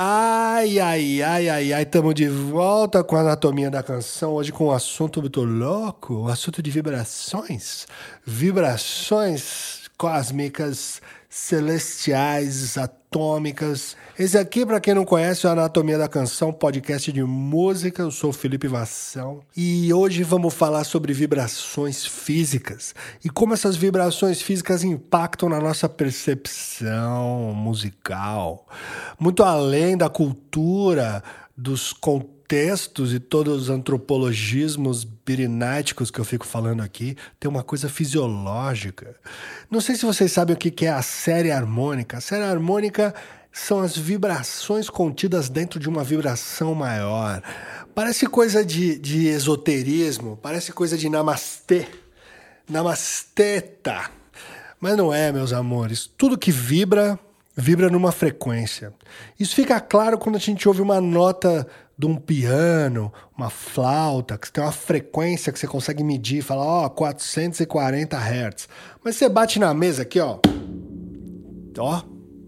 Ai, ai, ai, ai, ai, estamos de volta com a anatomia da canção, hoje com um assunto muito louco, o um assunto de vibrações, vibrações cósmicas, celestiais, atômicas. Esse aqui, para quem não conhece, é a Anatomia da Canção, podcast de música. Eu sou o Felipe Vassão e hoje vamos falar sobre vibrações físicas e como essas vibrações físicas impactam na nossa percepção musical, muito além da cultura, dos contextos textos e todos os antropologismos birináticos que eu fico falando aqui, tem uma coisa fisiológica. Não sei se vocês sabem o que é a série harmônica. A série harmônica são as vibrações contidas dentro de uma vibração maior. Parece coisa de, de esoterismo, parece coisa de namastê. Namasteta. Mas não é, meus amores. Tudo que vibra, vibra numa frequência. Isso fica claro quando a gente ouve uma nota de um piano, uma flauta, que tem uma frequência que você consegue medir, fala, ó, oh, 440 Hz. Mas você bate na mesa aqui, ó. Ó,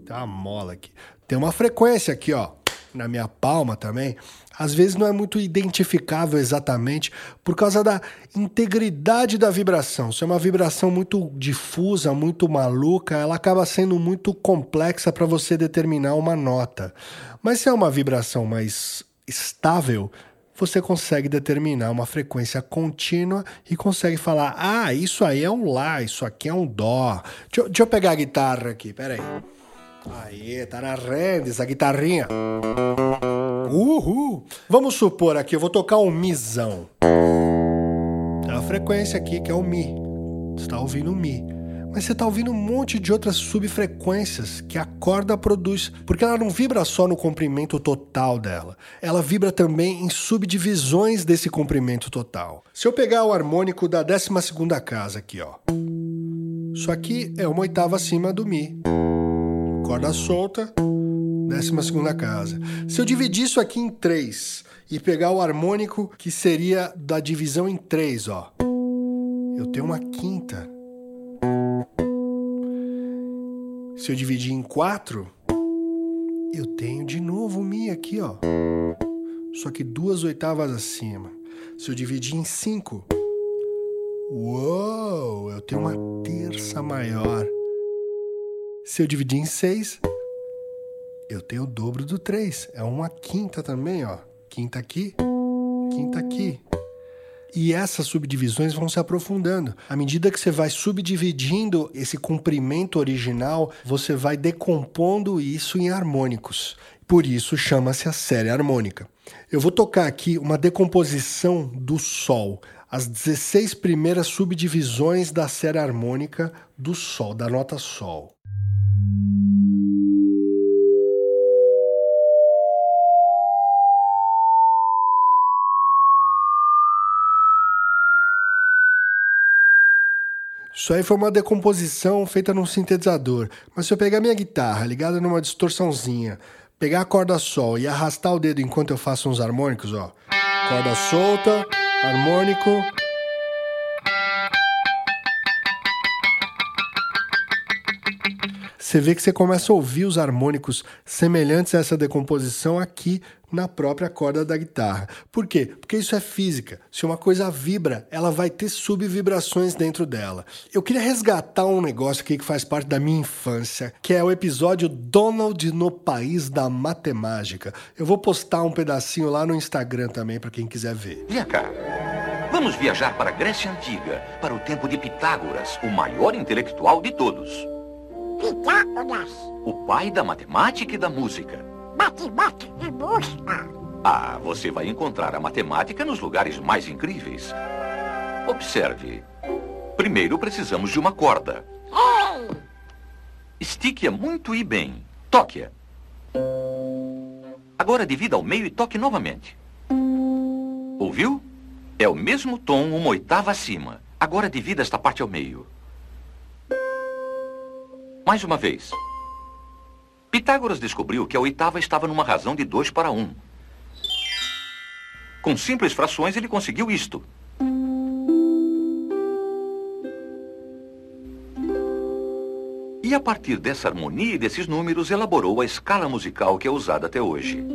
tem uma mola aqui. Tem uma frequência aqui, ó, na minha palma também. Às vezes não é muito identificável exatamente por causa da integridade da vibração. Se é uma vibração muito difusa, muito maluca, ela acaba sendo muito complexa para você determinar uma nota. Mas se é uma vibração mais estável, você consegue determinar uma frequência contínua e consegue falar: ah, isso aí é um Lá, isso aqui é um Dó. Deixa deixa eu pegar a guitarra aqui, peraí. Aí, tá na renda essa guitarrinha. Uhul! Vamos supor aqui, eu vou tocar um Mizão. Tem a frequência aqui que é o Mi. Você está ouvindo o Mi mas você está ouvindo um monte de outras subfrequências que a corda produz, porque ela não vibra só no comprimento total dela, ela vibra também em subdivisões desse comprimento total. Se eu pegar o harmônico da 12 casa aqui, ó. Isso aqui é uma oitava acima do Mi. Corda solta, 12 casa. Se eu dividir isso aqui em três e pegar o harmônico que seria da divisão em três, ó. Eu tenho uma quinta Se eu dividir em quatro, eu tenho de novo o Mi aqui, ó. Só que duas oitavas acima. Se eu dividir em cinco, uou, eu tenho uma terça maior. Se eu dividir em seis, eu tenho o dobro do três. É uma quinta também, ó. Quinta aqui, quinta aqui. E essas subdivisões vão se aprofundando. À medida que você vai subdividindo esse comprimento original, você vai decompondo isso em harmônicos. Por isso chama-se a série harmônica. Eu vou tocar aqui uma decomposição do Sol, as 16 primeiras subdivisões da série harmônica do Sol, da nota Sol. Isso aí foi uma decomposição feita num sintetizador. Mas se eu pegar minha guitarra ligada numa distorçãozinha, pegar a corda sol e arrastar o dedo enquanto eu faço uns harmônicos, ó. Corda solta, harmônico, você vê que você começa a ouvir os harmônicos semelhantes a essa decomposição aqui na própria corda da guitarra. Por quê? Porque isso é física. Se uma coisa vibra, ela vai ter subvibrações dentro dela. Eu queria resgatar um negócio aqui que faz parte da minha infância, que é o episódio Donald no País da Matemática. Eu vou postar um pedacinho lá no Instagram também para quem quiser ver. Vem cá. Vamos viajar para a Grécia Antiga, para o tempo de Pitágoras, o maior intelectual de todos. Pitágoras. O pai da matemática e da música. Matemática e música. Ah, você vai encontrar a matemática nos lugares mais incríveis. Observe. Primeiro precisamos de uma corda. Ei! Estique-a muito e bem. Toque-a. Agora divida ao meio e toque novamente. Ouviu? É o mesmo tom, uma oitava acima. Agora divida esta parte ao meio. Mais uma vez. Pitágoras descobriu que a oitava estava numa razão de 2 para 1. Um. Com simples frações, ele conseguiu isto. E a partir dessa harmonia e desses números, elaborou a escala musical que é usada até hoje.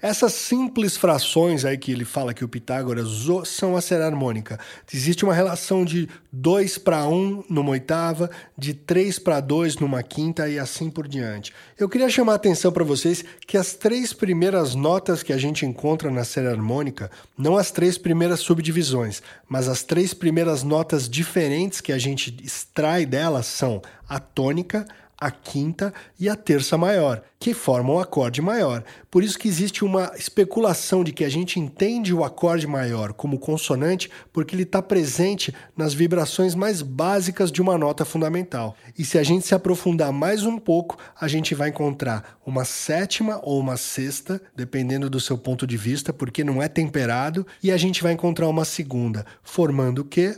Essas simples frações aí que ele fala que o Pitágoras são a série harmônica. Existe uma relação de 2 para 1 numa oitava, de 3 para 2 numa quinta e assim por diante. Eu queria chamar a atenção para vocês que as três primeiras notas que a gente encontra na série harmônica, não as três primeiras subdivisões, mas as três primeiras notas diferentes que a gente extrai delas são a tônica, a quinta e a terça maior, que formam o acorde maior. Por isso que existe uma especulação de que a gente entende o acorde maior como consonante porque ele está presente nas vibrações mais básicas de uma nota fundamental. E se a gente se aprofundar mais um pouco, a gente vai encontrar uma sétima ou uma sexta, dependendo do seu ponto de vista, porque não é temperado, e a gente vai encontrar uma segunda, formando o quê?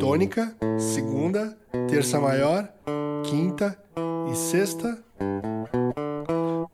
Tônica, segunda, terça maior, quinta e sexta,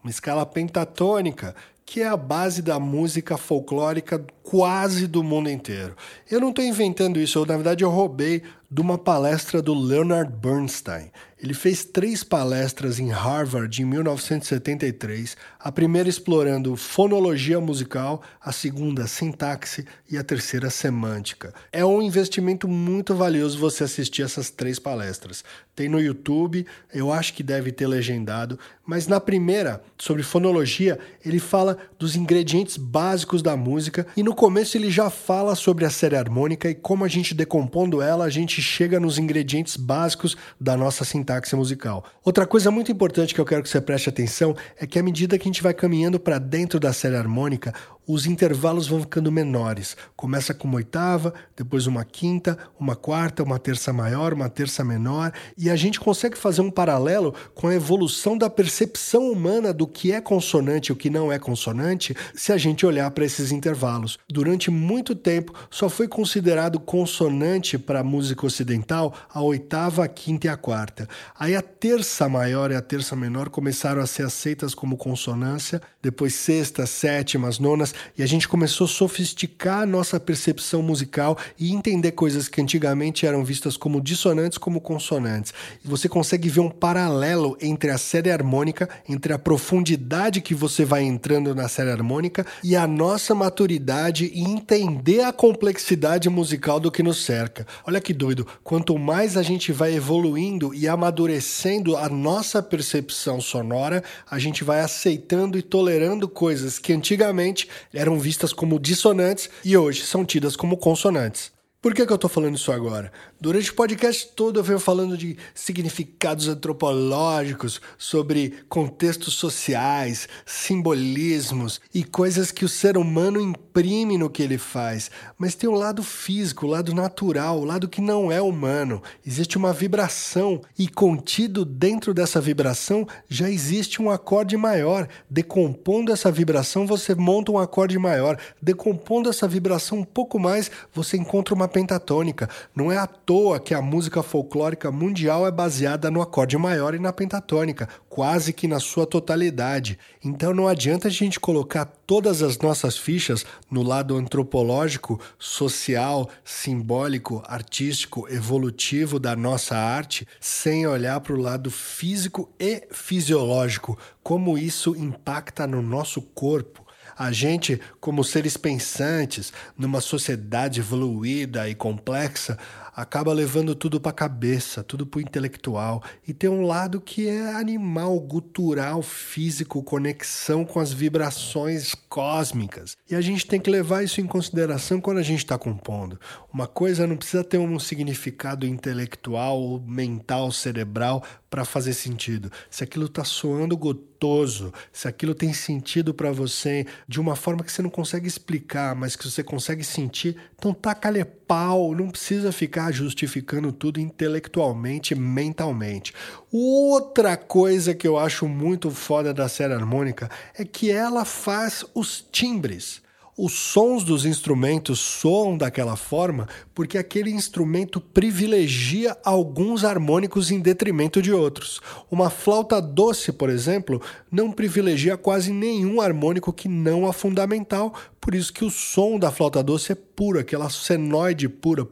uma escala pentatônica, que é a base da música folclórica quase do mundo inteiro. Eu não estou inventando isso, eu, na verdade eu roubei de uma palestra do Leonard Bernstein. Ele fez três palestras em Harvard em 1973, a primeira explorando fonologia musical, a segunda sintaxe e a terceira semântica. É um investimento muito valioso você assistir essas três palestras. Tem no YouTube, eu acho que deve ter legendado, mas na primeira, sobre fonologia, ele fala dos ingredientes básicos da música e no começo ele já fala sobre a série harmônica e como a gente decompondo ela, a gente chega nos ingredientes básicos da nossa sintaxe musical. Outra coisa muito importante que eu quero que você preste atenção é que à medida que a gente vai caminhando para dentro da série harmônica, os intervalos vão ficando menores. Começa com uma oitava, depois uma quinta, uma quarta, uma terça maior, uma terça menor, e a gente consegue fazer um paralelo com a evolução da percepção humana do que é consonante e o que não é consonante se a gente olhar para esses intervalos. Durante muito tempo, só foi considerado consonante para a música ocidental a oitava, a quinta e a quarta. Aí a terça maior e a terça menor começaram a ser aceitas como consonância, depois sextas, sétimas, nonas e a gente começou a sofisticar a nossa percepção musical e entender coisas que antigamente eram vistas como dissonantes como consonantes. E você consegue ver um paralelo entre a série harmônica, entre a profundidade que você vai entrando na série harmônica e a nossa maturidade e entender a complexidade musical do que nos cerca. Olha que doido, quanto mais a gente vai evoluindo e amadurecendo a nossa percepção sonora, a gente vai aceitando e tolerando coisas que antigamente eram vistas como dissonantes e hoje são tidas como consonantes. Por que, que eu estou falando isso agora? Durante o podcast todo eu venho falando de significados antropológicos, sobre contextos sociais, simbolismos e coisas que o ser humano imprime no que ele faz. Mas tem o lado físico, o lado natural, o lado que não é humano. Existe uma vibração e contido dentro dessa vibração já existe um acorde maior. Decompondo essa vibração, você monta um acorde maior. Decompondo essa vibração um pouco mais, você encontra uma pentatônica. Não é à toa que a música folclórica mundial é baseada no acorde maior e na pentatônica, quase que na sua totalidade. Então não adianta a gente colocar todas as nossas fichas no lado antropológico, social, simbólico, artístico, evolutivo da nossa arte, sem olhar para o lado físico e fisiológico, como isso impacta no nosso corpo. A gente, como seres pensantes, numa sociedade evoluída e complexa, acaba levando tudo para a cabeça, tudo para o intelectual. E tem um lado que é animal, gutural, físico, conexão com as vibrações cósmicas. E a gente tem que levar isso em consideração quando a gente está compondo. Uma coisa não precisa ter um significado intelectual, mental, cerebral para fazer sentido. Se aquilo está soando gotoso, se aquilo tem sentido para você de uma forma que você não consegue explicar, mas que você consegue sentir, então taca-lhe pau, não precisa ficar justificando tudo intelectualmente, mentalmente. Outra coisa que eu acho muito foda da série harmônica é que ela faz os timbres. Os sons dos instrumentos soam daquela forma porque aquele instrumento privilegia alguns harmônicos em detrimento de outros. Uma flauta doce, por exemplo, não privilegia quase nenhum harmônico que não a fundamental, por isso que o som da flauta doce é puro, aquela senoide pura.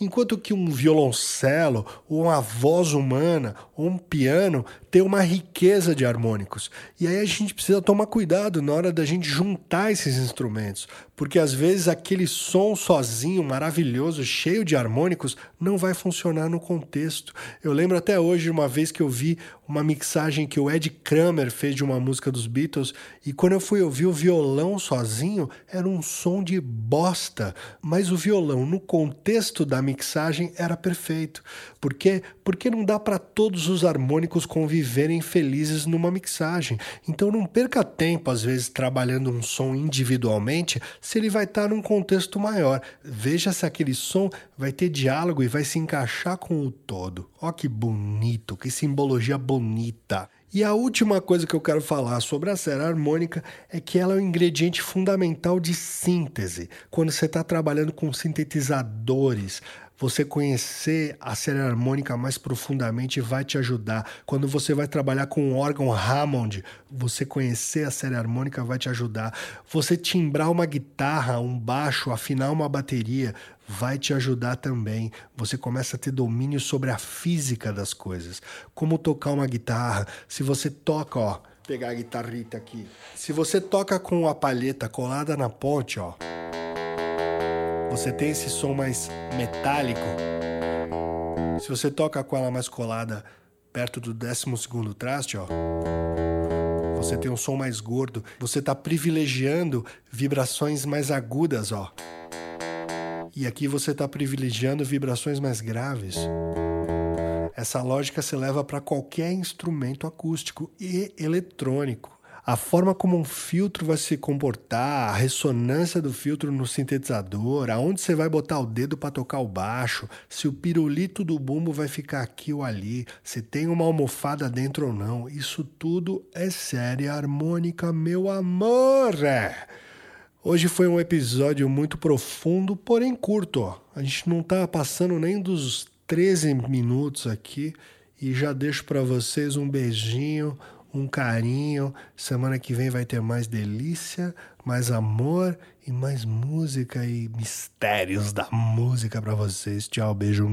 Enquanto que um violoncelo, ou uma voz humana, ou um piano tem uma riqueza de harmônicos. E aí a gente precisa tomar cuidado na hora da gente juntar esses instrumentos, porque às vezes aquele som sozinho, maravilhoso, cheio de harmônicos, não vai funcionar no contexto. Eu lembro até hoje uma vez que eu vi uma mixagem que o Ed Kramer fez de uma música dos Beatles e quando eu fui ouvir o violão sozinho, era um som de bosta, mas o violão no contexto da mixagem era perfeito. Por quê? Porque não dá para todos os harmônicos conviver viverem felizes numa mixagem. Então não perca tempo, às vezes, trabalhando um som individualmente, se ele vai estar num contexto maior. Veja se aquele som vai ter diálogo e vai se encaixar com o todo. Ó que bonito, que simbologia bonita. E a última coisa que eu quero falar sobre a série harmônica é que ela é um ingrediente fundamental de síntese. Quando você está trabalhando com sintetizadores, você conhecer a série harmônica mais profundamente vai te ajudar. Quando você vai trabalhar com um órgão Hammond, você conhecer a série harmônica vai te ajudar. Você timbrar uma guitarra, um baixo, afinar uma bateria, vai te ajudar também. Você começa a ter domínio sobre a física das coisas. Como tocar uma guitarra. Se você toca, ó, pegar a guitarrita aqui. Se você toca com a palheta colada na ponte, ó você tem esse som mais metálico. Se você toca com ela mais colada perto do 12 segundo traste, ó, você tem um som mais gordo. Você está privilegiando vibrações mais agudas, ó. E aqui você está privilegiando vibrações mais graves. Essa lógica se leva para qualquer instrumento acústico e eletrônico a forma como um filtro vai se comportar, a ressonância do filtro no sintetizador, aonde você vai botar o dedo para tocar o baixo, se o pirulito do bumbo vai ficar aqui ou ali, se tem uma almofada dentro ou não. Isso tudo é série harmônica, meu amor. É. Hoje foi um episódio muito profundo, porém curto. A gente não está passando nem dos 13 minutos aqui e já deixo para vocês um beijinho, um carinho. Semana que vem vai ter mais delícia, mais amor e mais música e mistérios da música para vocês. Tchau, beijo.